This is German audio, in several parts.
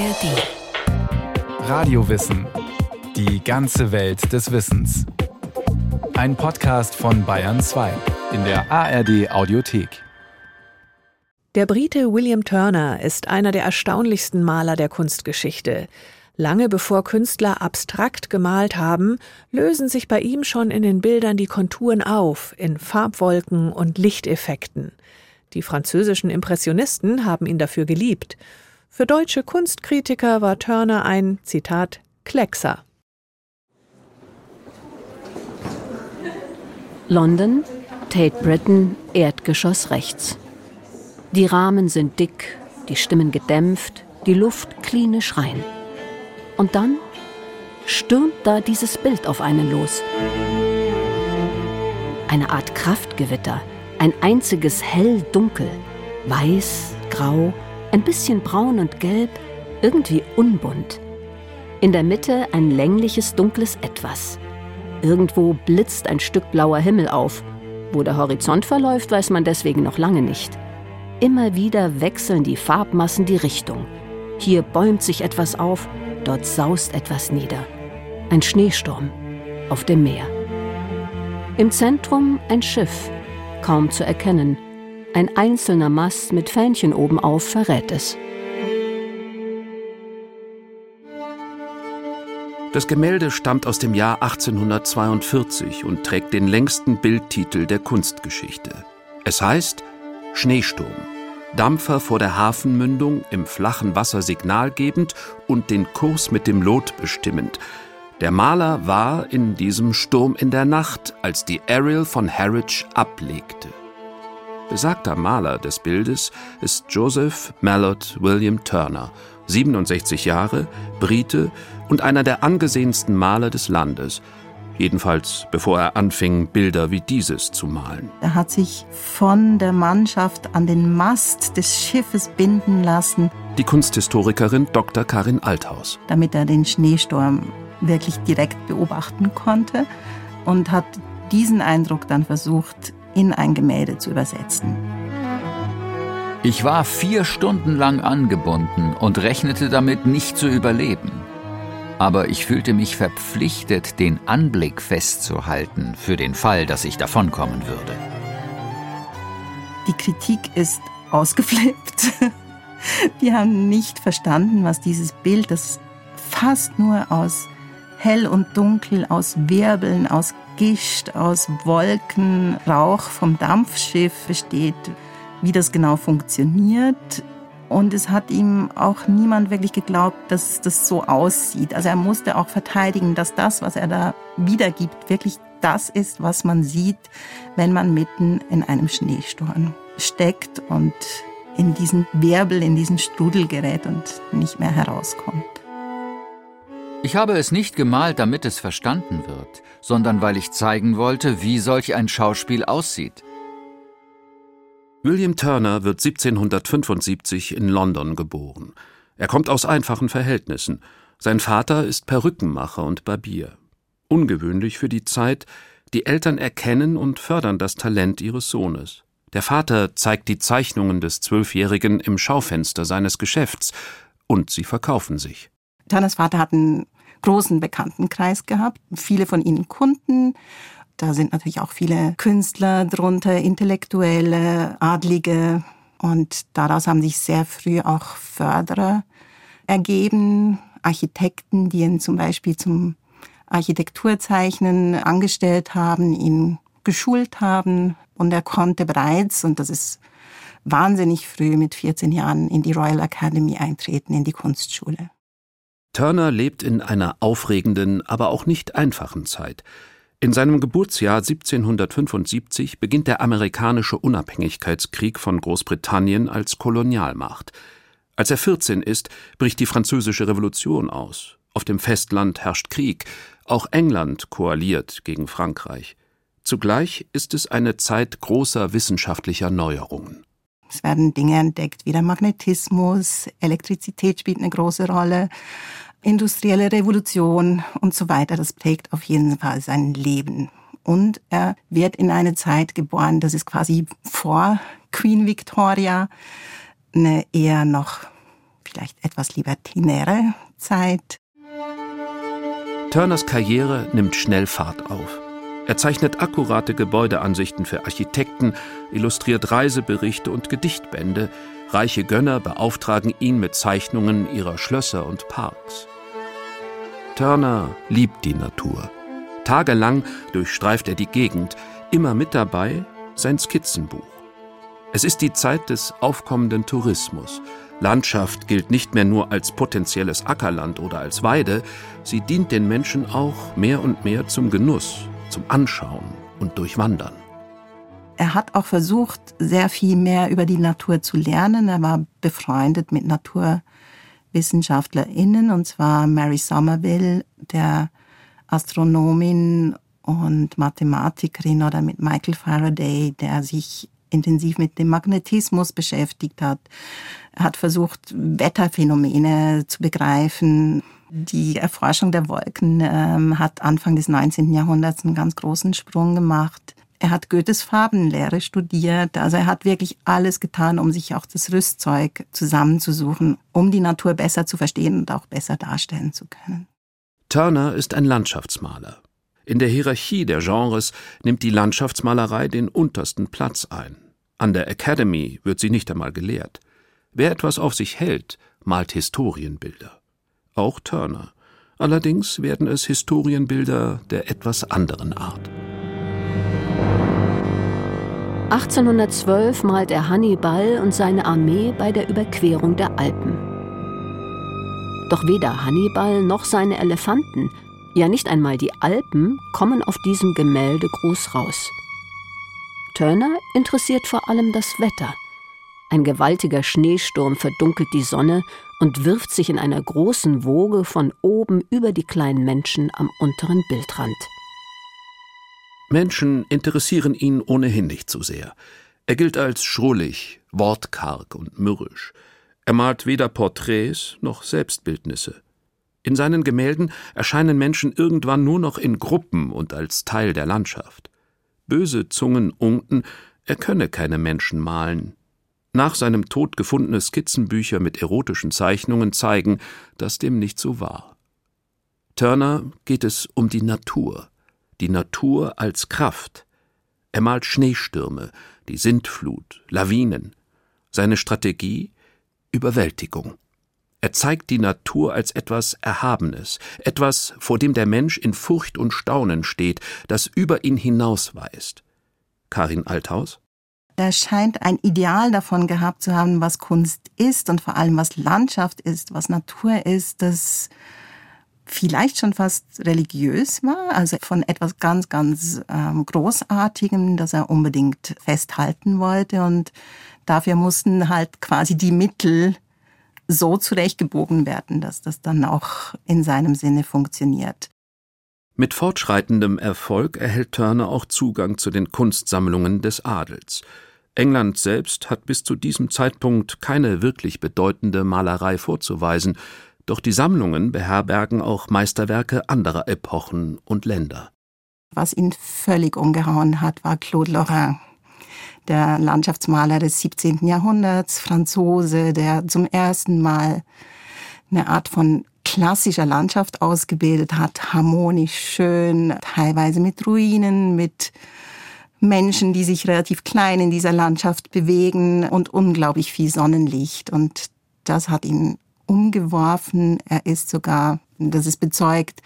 ARD. Radiowissen. Die ganze Welt des Wissens. Ein Podcast von Bayern 2 in der ARD Audiothek. Der Brite William Turner ist einer der erstaunlichsten Maler der Kunstgeschichte. Lange bevor Künstler abstrakt gemalt haben, lösen sich bei ihm schon in den Bildern die Konturen auf, in Farbwolken und Lichteffekten. Die französischen Impressionisten haben ihn dafür geliebt. Für deutsche Kunstkritiker war Turner ein, Zitat, Kleckser. London, Tate Britain, Erdgeschoss rechts. Die Rahmen sind dick, die Stimmen gedämpft, die Luft klinisch rein. Und dann stürmt da dieses Bild auf einen los. Eine Art Kraftgewitter, ein einziges Hell-Dunkel, weiß, grau, ein bisschen braun und gelb, irgendwie unbunt. In der Mitte ein längliches dunkles Etwas. Irgendwo blitzt ein Stück blauer Himmel auf. Wo der Horizont verläuft, weiß man deswegen noch lange nicht. Immer wieder wechseln die Farbmassen die Richtung. Hier bäumt sich etwas auf, dort saust etwas nieder. Ein Schneesturm auf dem Meer. Im Zentrum ein Schiff, kaum zu erkennen, ein einzelner Mast mit Fähnchen oben auf verrät es. Das Gemälde stammt aus dem Jahr 1842 und trägt den längsten Bildtitel der Kunstgeschichte. Es heißt Schneesturm. Dampfer vor der Hafenmündung im flachen Wasser signalgebend und den Kurs mit dem Lot bestimmend. Der Maler war in diesem Sturm in der Nacht, als die Ariel von Harwich ablegte. Besagter Maler des Bildes ist Joseph Mallard William Turner, 67 Jahre, Brite und einer der angesehensten Maler des Landes. Jedenfalls bevor er anfing, Bilder wie dieses zu malen. Er hat sich von der Mannschaft an den Mast des Schiffes binden lassen. Die Kunsthistorikerin Dr. Karin Althaus. Damit er den Schneesturm wirklich direkt beobachten konnte und hat diesen Eindruck dann versucht, in ein Gemälde zu übersetzen. Ich war vier Stunden lang angebunden und rechnete damit, nicht zu überleben. Aber ich fühlte mich verpflichtet, den Anblick festzuhalten, für den Fall, dass ich davonkommen würde. Die Kritik ist ausgeflippt. Die haben nicht verstanden, was dieses Bild, das fast nur aus hell und dunkel, aus Wirbeln, aus Gischt, aus Wolken, Rauch vom Dampfschiff besteht, wie das genau funktioniert. Und es hat ihm auch niemand wirklich geglaubt, dass das so aussieht. Also er musste auch verteidigen, dass das, was er da wiedergibt, wirklich das ist, was man sieht, wenn man mitten in einem Schneesturm steckt und in diesen Wirbel, in diesen Strudel gerät und nicht mehr herauskommt. Ich habe es nicht gemalt, damit es verstanden wird, sondern weil ich zeigen wollte, wie solch ein Schauspiel aussieht. William Turner wird 1775 in London geboren. Er kommt aus einfachen Verhältnissen. Sein Vater ist Perückenmacher und Barbier. Ungewöhnlich für die Zeit, die Eltern erkennen und fördern das Talent ihres Sohnes. Der Vater zeigt die Zeichnungen des Zwölfjährigen im Schaufenster seines Geschäfts, und sie verkaufen sich. Turners Vater hat einen großen Bekanntenkreis gehabt, viele von ihnen Kunden. Da sind natürlich auch viele Künstler drunter, Intellektuelle, Adlige. Und daraus haben sich sehr früh auch Förderer ergeben, Architekten, die ihn zum Beispiel zum Architekturzeichnen angestellt haben, ihn geschult haben. Und er konnte bereits, und das ist wahnsinnig früh mit 14 Jahren, in die Royal Academy eintreten, in die Kunstschule. Turner lebt in einer aufregenden, aber auch nicht einfachen Zeit. In seinem Geburtsjahr 1775 beginnt der amerikanische Unabhängigkeitskrieg von Großbritannien als Kolonialmacht. Als er 14 ist, bricht die französische Revolution aus. Auf dem Festland herrscht Krieg. Auch England koaliert gegen Frankreich. Zugleich ist es eine Zeit großer wissenschaftlicher Neuerungen. Es werden Dinge entdeckt wie der Magnetismus, Elektrizität spielt eine große Rolle, industrielle Revolution und so weiter. Das prägt auf jeden Fall sein Leben. Und er wird in eine Zeit geboren, das ist quasi vor Queen Victoria, eine eher noch vielleicht etwas libertinäre Zeit. Turners Karriere nimmt schnell Fahrt auf. Er zeichnet akkurate Gebäudeansichten für Architekten, illustriert Reiseberichte und Gedichtbände. Reiche Gönner beauftragen ihn mit Zeichnungen ihrer Schlösser und Parks. Turner liebt die Natur. Tagelang durchstreift er die Gegend, immer mit dabei sein Skizzenbuch. Es ist die Zeit des aufkommenden Tourismus. Landschaft gilt nicht mehr nur als potenzielles Ackerland oder als Weide, sie dient den Menschen auch mehr und mehr zum Genuss, zum Anschauen und Durchwandern. Er hat auch versucht, sehr viel mehr über die Natur zu lernen. Er war befreundet mit NaturwissenschaftlerInnen, und zwar Mary Somerville, der Astronomin und Mathematikerin, oder mit Michael Faraday, der sich intensiv mit dem Magnetismus beschäftigt hat. Er hat versucht, Wetterphänomene zu begreifen. Die Erforschung der Wolken ähm, hat Anfang des 19. Jahrhunderts einen ganz großen Sprung gemacht. Er hat Goethes Farbenlehre studiert. Also er hat wirklich alles getan, um sich auch das Rüstzeug zusammenzusuchen, um die Natur besser zu verstehen und auch besser darstellen zu können. Turner ist ein Landschaftsmaler. In der Hierarchie der Genres nimmt die Landschaftsmalerei den untersten Platz ein. An der Academy wird sie nicht einmal gelehrt. Wer etwas auf sich hält, malt Historienbilder auch Turner. Allerdings werden es Historienbilder der etwas anderen Art. 1812 malt er Hannibal und seine Armee bei der Überquerung der Alpen. Doch weder Hannibal noch seine Elefanten, ja nicht einmal die Alpen, kommen auf diesem Gemälde groß raus. Turner interessiert vor allem das Wetter. Ein gewaltiger Schneesturm verdunkelt die Sonne und wirft sich in einer großen Woge von oben über die kleinen Menschen am unteren Bildrand. Menschen interessieren ihn ohnehin nicht so sehr. Er gilt als schrullig, wortkarg und mürrisch. Er malt weder Porträts noch Selbstbildnisse. In seinen Gemälden erscheinen Menschen irgendwann nur noch in Gruppen und als Teil der Landschaft. Böse Zungen unken, er könne keine Menschen malen, nach seinem Tod gefundene Skizzenbücher mit erotischen Zeichnungen zeigen, dass dem nicht so war. Turner geht es um die Natur, die Natur als Kraft. Er malt Schneestürme, die Sintflut, Lawinen. Seine Strategie Überwältigung. Er zeigt die Natur als etwas Erhabenes, etwas, vor dem der Mensch in Furcht und Staunen steht, das über ihn hinausweist. Karin Althaus der scheint ein Ideal davon gehabt zu haben, was Kunst ist und vor allem was Landschaft ist, was Natur ist, das vielleicht schon fast religiös war, also von etwas ganz, ganz ähm, Großartigem, das er unbedingt festhalten wollte. Und dafür mussten halt quasi die Mittel so zurechtgebogen werden, dass das dann auch in seinem Sinne funktioniert. Mit fortschreitendem Erfolg erhält Turner auch Zugang zu den Kunstsammlungen des Adels. England selbst hat bis zu diesem Zeitpunkt keine wirklich bedeutende Malerei vorzuweisen, doch die Sammlungen beherbergen auch Meisterwerke anderer Epochen und Länder. Was ihn völlig umgehauen hat, war Claude Lorrain, der Landschaftsmaler des 17. Jahrhunderts, Franzose, der zum ersten Mal eine Art von klassischer Landschaft ausgebildet hat, harmonisch schön, teilweise mit Ruinen, mit Menschen, die sich relativ klein in dieser Landschaft bewegen und unglaublich viel Sonnenlicht. Und das hat ihn umgeworfen. Er ist sogar, das ist bezeugt,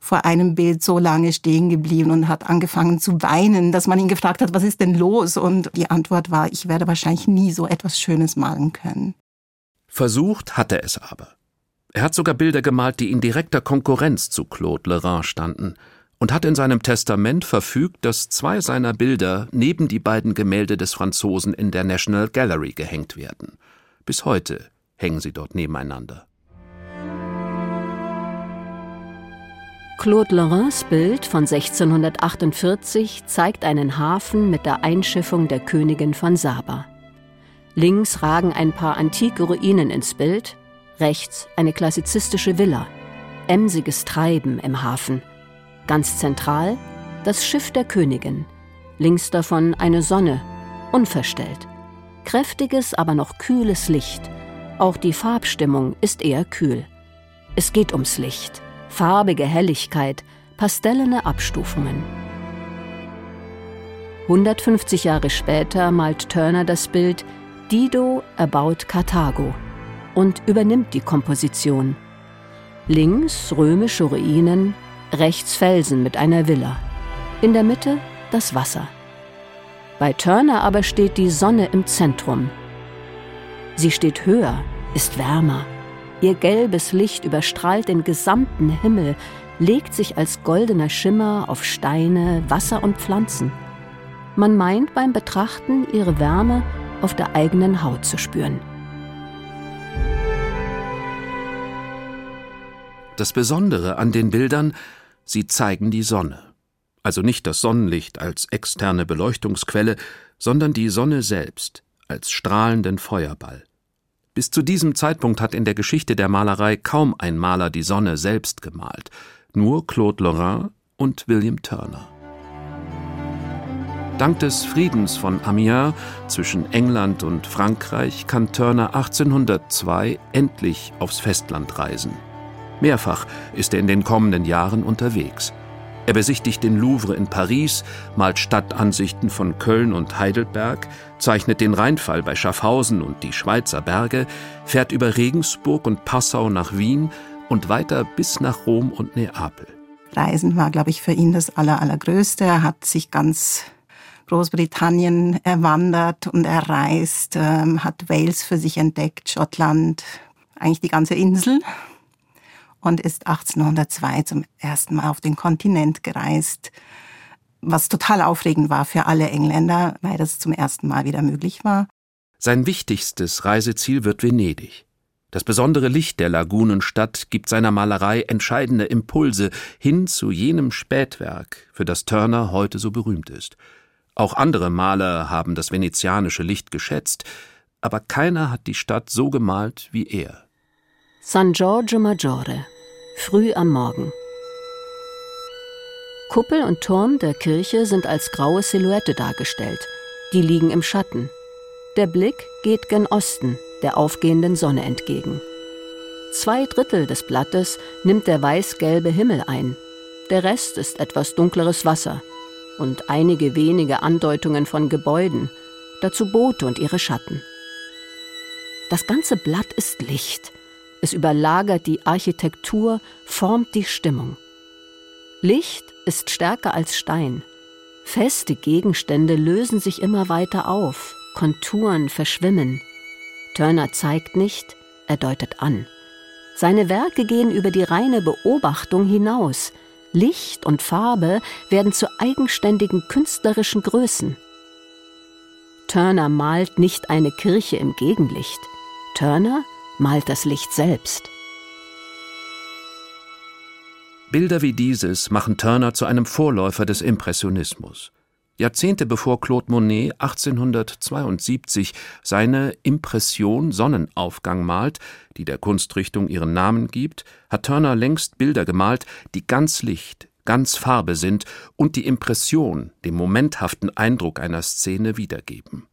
vor einem Bild so lange stehen geblieben und hat angefangen zu weinen, dass man ihn gefragt hat, was ist denn los? Und die Antwort war, ich werde wahrscheinlich nie so etwas Schönes malen können. Versucht hatte es aber. Er hat sogar Bilder gemalt, die in direkter Konkurrenz zu Claude Lorrain standen und hat in seinem Testament verfügt, dass zwei seiner Bilder neben die beiden Gemälde des Franzosen in der National Gallery gehängt werden. Bis heute hängen sie dort nebeneinander. Claude Lorrains Bild von 1648 zeigt einen Hafen mit der Einschiffung der Königin von Saba. Links ragen ein paar antike Ruinen ins Bild, rechts eine klassizistische Villa, emsiges Treiben im Hafen – Ganz zentral das Schiff der Königin, links davon eine Sonne, unverstellt. Kräftiges, aber noch kühles Licht, Auch die Farbstimmung ist eher kühl. Es geht ums Licht, farbige Helligkeit, pastellene Abstufungen. 150 Jahre später malt Turner das Bild Dido erbaut Karthago und übernimmt die Komposition. Links römische Ruinen, rechts Felsen mit einer Villa. In der Mitte das Wasser. Bei Turner aber steht die Sonne im Zentrum. Sie steht höher, ist wärmer. Ihr gelbes Licht überstrahlt den gesamten Himmel, legt sich als goldener Schimmer auf Steine, Wasser und Pflanzen. Man meint beim Betrachten ihre Wärme auf der eigenen Haut zu spüren. Das Besondere an den Bildern, sie zeigen die Sonne. Also nicht das Sonnenlicht als externe Beleuchtungsquelle, sondern die Sonne selbst als strahlenden Feuerball. Bis zu diesem Zeitpunkt hat in der Geschichte der Malerei kaum ein Maler die Sonne selbst gemalt, nur Claude Lorrain und William Turner. Dank des Friedens von Amiens zwischen England und Frankreich kann Turner 1802 endlich aufs Festland reisen. Mehrfach ist er in den kommenden Jahren unterwegs. Er besichtigt den Louvre in Paris, malt Stadtansichten von Köln und Heidelberg, zeichnet den Rheinfall bei Schaffhausen und die Schweizer Berge, fährt über Regensburg und Passau nach Wien und weiter bis nach Rom und Neapel. Reisen war, glaube ich, für ihn das Aller, Allergrößte. Er hat sich ganz Großbritannien erwandert und erreist, ähm, hat Wales für sich entdeckt, Schottland, eigentlich die ganze Insel und ist 1802 zum ersten Mal auf den Kontinent gereist, was total aufregend war für alle Engländer, weil das zum ersten Mal wieder möglich war. Sein wichtigstes Reiseziel wird Venedig. Das besondere Licht der Lagunenstadt gibt seiner Malerei entscheidende Impulse hin zu jenem Spätwerk, für das Turner heute so berühmt ist. Auch andere Maler haben das venezianische Licht geschätzt, aber keiner hat die Stadt so gemalt wie er. San Giorgio Maggiore, früh am Morgen. Kuppel und Turm der Kirche sind als graue Silhouette dargestellt. Die liegen im Schatten. Der Blick geht gen Osten, der aufgehenden Sonne entgegen. Zwei Drittel des Blattes nimmt der weiß-gelbe Himmel ein. Der Rest ist etwas dunkleres Wasser und einige wenige Andeutungen von Gebäuden, dazu Boote und ihre Schatten. Das ganze Blatt ist Licht, es überlagert die Architektur, formt die Stimmung. Licht ist stärker als Stein. Feste Gegenstände lösen sich immer weiter auf, Konturen verschwimmen. Turner zeigt nicht, er deutet an. Seine Werke gehen über die reine Beobachtung hinaus. Licht und Farbe werden zu eigenständigen künstlerischen Größen. Turner malt nicht eine Kirche im Gegenlicht. Turner malt das Licht selbst. Bilder wie dieses machen Turner zu einem Vorläufer des Impressionismus. Jahrzehnte bevor Claude Monet 1872 seine Impression Sonnenaufgang malt, die der Kunstrichtung ihren Namen gibt, hat Turner längst Bilder gemalt, die ganz Licht, ganz Farbe sind und die Impression, den momenthaften Eindruck einer Szene wiedergeben.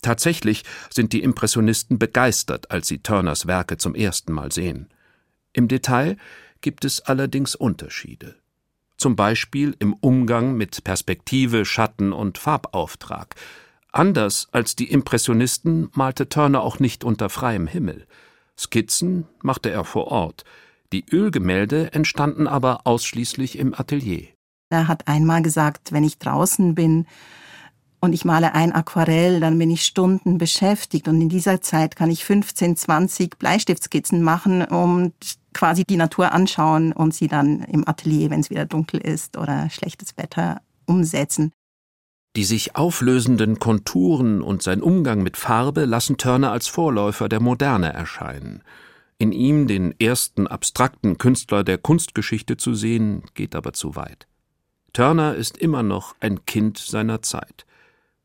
Tatsächlich sind die Impressionisten begeistert, als sie Turners Werke zum ersten Mal sehen. Im Detail gibt es allerdings Unterschiede. Zum Beispiel im Umgang mit Perspektive, Schatten und Farbauftrag. Anders als die Impressionisten malte Turner auch nicht unter freiem Himmel. Skizzen machte er vor Ort. Die Ölgemälde entstanden aber ausschließlich im Atelier. Er hat einmal gesagt, wenn ich draußen bin, und ich male ein Aquarell, dann bin ich Stunden beschäftigt und in dieser Zeit kann ich 15, 20 Bleistiftskizzen machen und quasi die Natur anschauen und sie dann im Atelier, wenn es wieder dunkel ist oder schlechtes Wetter, umsetzen. Die sich auflösenden Konturen und sein Umgang mit Farbe lassen Turner als Vorläufer der Moderne erscheinen. In ihm den ersten abstrakten Künstler der Kunstgeschichte zu sehen, geht aber zu weit. Turner ist immer noch ein Kind seiner Zeit.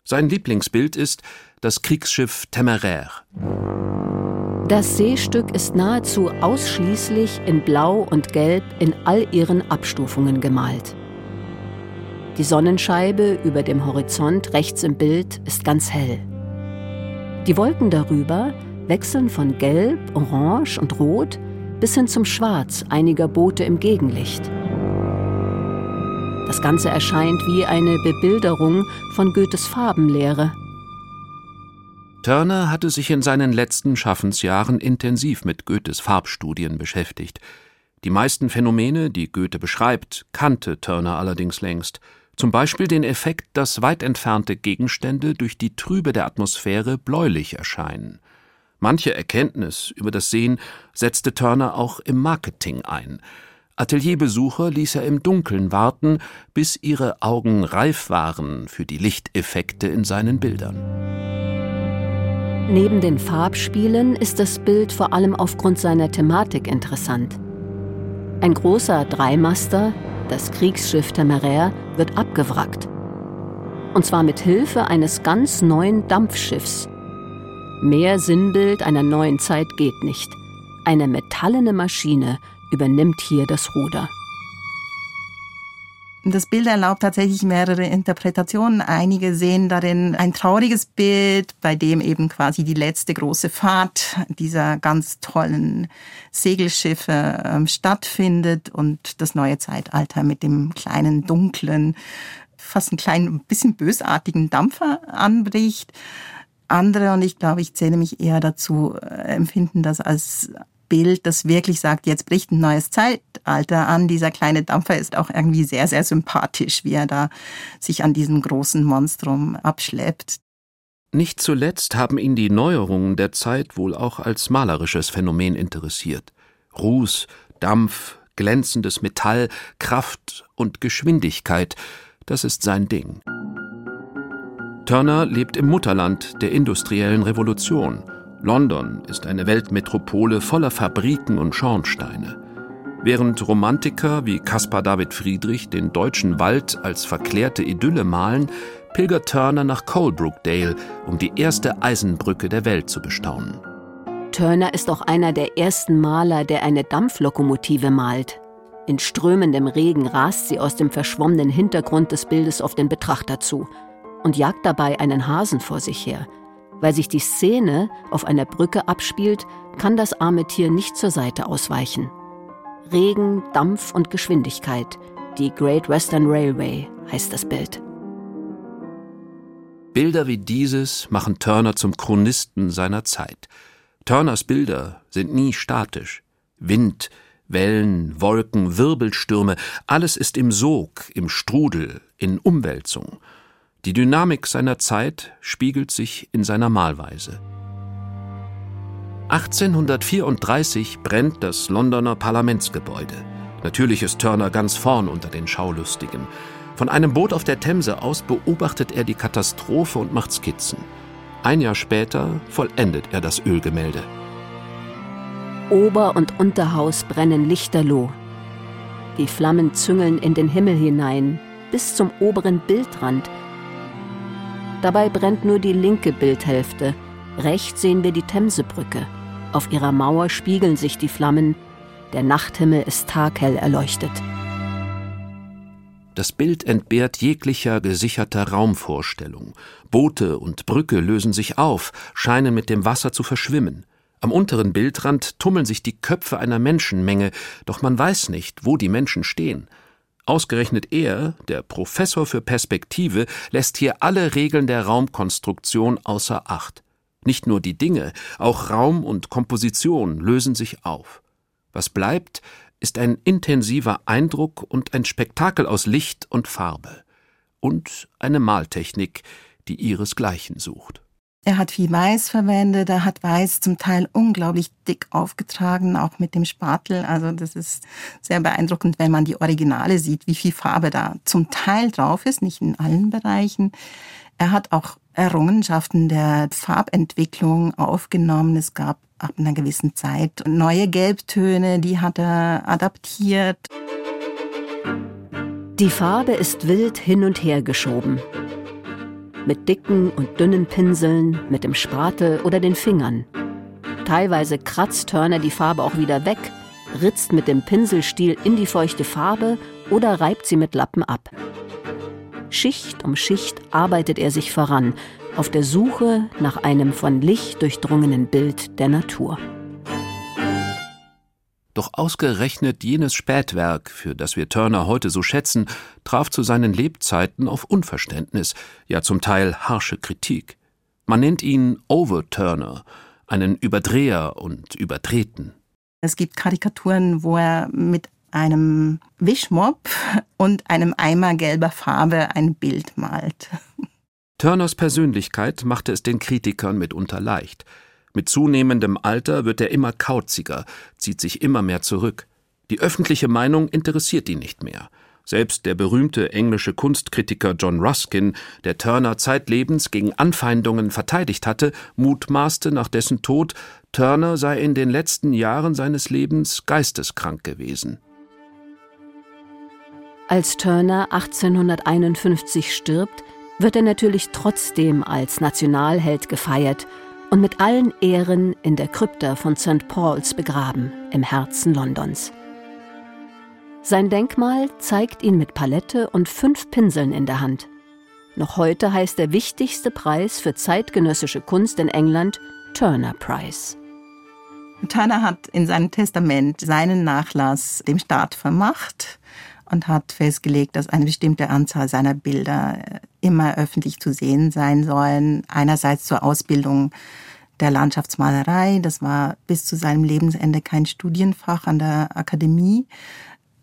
Sein Lieblingsbild ist das Kriegsschiff Temeraire. Das Seestück ist nahezu ausschließlich in Blau und Gelb in all ihren Abstufungen gemalt. Die Sonnenscheibe über dem Horizont rechts im Bild ist ganz hell. Die Wolken darüber wechseln von Gelb, Orange und Rot bis hin zum Schwarz einiger Boote im Gegenlicht. Das Ganze erscheint wie eine Bebilderung von Goethes Farbenlehre. Turner hatte sich in seinen letzten Schaffensjahren intensiv mit Goethes Farbstudien beschäftigt. Die meisten Phänomene, die Goethe beschreibt, kannte Turner allerdings längst. Zum Beispiel den Effekt, dass weit entfernte Gegenstände durch die Trübe der Atmosphäre bläulich erscheinen. Manche Erkenntnis über das Sehen setzte Turner auch im Marketing ein. Atelierbesucher ließ er im Dunkeln warten, bis ihre Augen reif waren für die Lichteffekte in seinen Bildern. Neben den Farbspielen ist das Bild vor allem aufgrund seiner Thematik interessant. Ein großer Dreimaster, das Kriegsschiff Temeraire, wird abgewrackt. Und zwar mit Hilfe eines ganz neuen Dampfschiffs. Mehr Sinnbild einer neuen Zeit geht nicht. Eine metallene Maschine übernimmt hier das Ruder. Das Bild erlaubt tatsächlich mehrere Interpretationen. Einige sehen darin ein trauriges Bild, bei dem eben quasi die letzte große Fahrt dieser ganz tollen Segelschiffe äh, stattfindet und das neue Zeitalter mit dem kleinen, dunklen, fast ein kleinen, bisschen bösartigen Dampfer anbricht. Andere, und ich glaube, ich zähle mich eher dazu, äh, empfinden das als Bild, das wirklich sagt, jetzt bricht ein neues Zeitalter an. Dieser kleine Dampfer ist auch irgendwie sehr, sehr sympathisch, wie er da sich an diesem großen Monstrum abschleppt. Nicht zuletzt haben ihn die Neuerungen der Zeit wohl auch als malerisches Phänomen interessiert. Ruß, Dampf, glänzendes Metall, Kraft und Geschwindigkeit, das ist sein Ding. Turner lebt im Mutterland der industriellen Revolution – London ist eine Weltmetropole voller Fabriken und Schornsteine. Während Romantiker wie Caspar David Friedrich den deutschen Wald als verklärte Idylle malen, pilgert Turner nach Colebrookdale, um die erste Eisenbrücke der Welt zu bestaunen. Turner ist auch einer der ersten Maler, der eine Dampflokomotive malt. In strömendem Regen rast sie aus dem verschwommenen Hintergrund des Bildes auf den Betrachter zu und jagt dabei einen Hasen vor sich her – weil sich die Szene auf einer Brücke abspielt, kann das arme Tier nicht zur Seite ausweichen. Regen, Dampf und Geschwindigkeit. Die Great Western Railway heißt das Bild. Bilder wie dieses machen Turner zum Chronisten seiner Zeit. Turners Bilder sind nie statisch. Wind, Wellen, Wolken, Wirbelstürme, alles ist im Sog, im Strudel, in Umwälzung. Die Dynamik seiner Zeit spiegelt sich in seiner Malweise. 1834 brennt das Londoner Parlamentsgebäude. Natürlich ist Turner ganz vorn unter den Schaulustigen. Von einem Boot auf der Themse aus beobachtet er die Katastrophe und macht Skizzen. Ein Jahr später vollendet er das Ölgemälde. Ober- und Unterhaus brennen lichterloh. Die Flammen züngeln in den Himmel hinein, bis zum oberen Bildrand, Dabei brennt nur die linke Bildhälfte. Rechts sehen wir die Themsebrücke. Auf ihrer Mauer spiegeln sich die Flammen. Der Nachthimmel ist taghell erleuchtet. Das Bild entbehrt jeglicher gesicherter Raumvorstellung. Boote und Brücke lösen sich auf, scheinen mit dem Wasser zu verschwimmen. Am unteren Bildrand tummeln sich die Köpfe einer Menschenmenge, doch man weiß nicht, wo die Menschen stehen. Ausgerechnet er, der Professor für Perspektive, lässt hier alle Regeln der Raumkonstruktion außer Acht. Nicht nur die Dinge, auch Raum und Komposition lösen sich auf. Was bleibt, ist ein intensiver Eindruck und ein Spektakel aus Licht und Farbe. Und eine Maltechnik, die ihresgleichen sucht. Er hat viel Weiß verwendet, er hat Weiß zum Teil unglaublich dick aufgetragen, auch mit dem Spatel. Also das ist sehr beeindruckend, wenn man die Originale sieht, wie viel Farbe da zum Teil drauf ist, nicht in allen Bereichen. Er hat auch Errungenschaften der Farbentwicklung aufgenommen. Es gab ab einer gewissen Zeit neue Gelbtöne, die hat er adaptiert. Die Farbe ist wild hin und her geschoben mit dicken und dünnen Pinseln, mit dem Spatel oder den Fingern. Teilweise kratzt Turner die Farbe auch wieder weg, ritzt mit dem Pinselstiel in die feuchte Farbe oder reibt sie mit Lappen ab. Schicht um Schicht arbeitet er sich voran, auf der Suche nach einem von Licht durchdrungenen Bild der Natur. Doch ausgerechnet jenes Spätwerk, für das wir Turner heute so schätzen, traf zu seinen Lebzeiten auf Unverständnis, ja zum Teil harsche Kritik. Man nennt ihn Overturner, einen Überdreher und Übertreten. Es gibt Karikaturen, wo er mit einem Wischmopp und einem Eimer gelber Farbe ein Bild malt. Turners Persönlichkeit machte es den Kritikern mitunter leicht. Mit zunehmendem Alter wird er immer kauziger, zieht sich immer mehr zurück. Die öffentliche Meinung interessiert ihn nicht mehr. Selbst der berühmte englische Kunstkritiker John Ruskin, der Turner zeitlebens gegen Anfeindungen verteidigt hatte, mutmaßte nach dessen Tod, Turner sei in den letzten Jahren seines Lebens geisteskrank gewesen. Als Turner 1851 stirbt, wird er natürlich trotzdem als Nationalheld gefeiert und mit allen Ehren in der Krypta von St. Paul's begraben, im Herzen Londons. Sein Denkmal zeigt ihn mit Palette und fünf Pinseln in der Hand. Noch heute heißt der wichtigste Preis für zeitgenössische Kunst in England Turner Prize. Turner hat in seinem Testament seinen Nachlass dem Staat vermacht und hat festgelegt, dass eine bestimmte Anzahl seiner Bilder immer öffentlich zu sehen sein sollen. Einerseits zur Ausbildung der Landschaftsmalerei, das war bis zu seinem Lebensende kein Studienfach an der Akademie,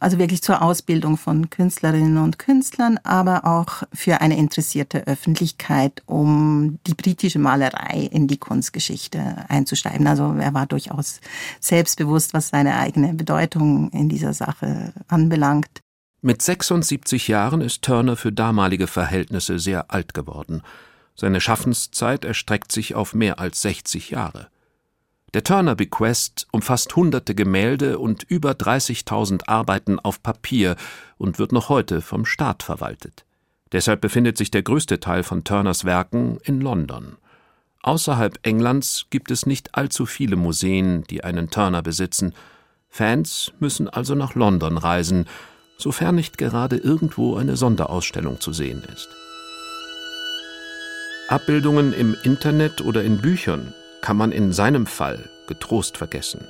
also wirklich zur Ausbildung von Künstlerinnen und Künstlern, aber auch für eine interessierte Öffentlichkeit, um die britische Malerei in die Kunstgeschichte einzuschreiben. Also er war durchaus selbstbewusst, was seine eigene Bedeutung in dieser Sache anbelangt. Mit 76 Jahren ist Turner für damalige Verhältnisse sehr alt geworden. Seine Schaffenszeit erstreckt sich auf mehr als 60 Jahre. Der Turner Bequest umfasst hunderte Gemälde und über 30.000 Arbeiten auf Papier und wird noch heute vom Staat verwaltet. Deshalb befindet sich der größte Teil von Turners Werken in London. Außerhalb Englands gibt es nicht allzu viele Museen, die einen Turner besitzen. Fans müssen also nach London reisen, sofern nicht gerade irgendwo eine Sonderausstellung zu sehen ist. Abbildungen im Internet oder in Büchern kann man in seinem Fall getrost vergessen.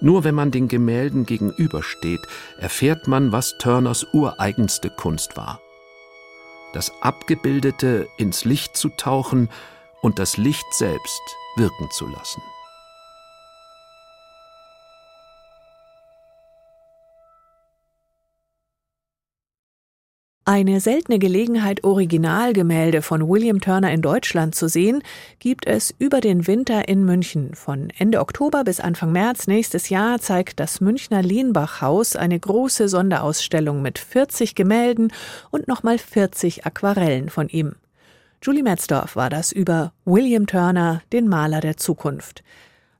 Nur wenn man den Gemälden gegenübersteht, erfährt man, was Turners ureigenste Kunst war. Das Abgebildete ins Licht zu tauchen und das Licht selbst wirken zu lassen. Eine seltene Gelegenheit, Originalgemälde von William Turner in Deutschland zu sehen, gibt es über den Winter in München. Von Ende Oktober bis Anfang März nächstes Jahr zeigt das Münchner Lienbach-Haus eine große Sonderausstellung mit 40 Gemälden und nochmal 40 Aquarellen von ihm. Julie Metzdorf war das über William Turner, den Maler der Zukunft.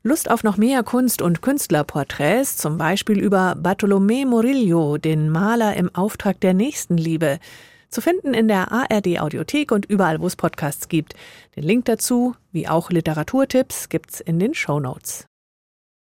Lust auf noch mehr Kunst- und Künstlerporträts, zum Beispiel über Bartolomé Murillo, den Maler im Auftrag der Nächstenliebe, zu finden in der ARD Audiothek und überall, wo es Podcasts gibt. Den Link dazu, wie auch Literaturtipps, gibt's in den Show Notes.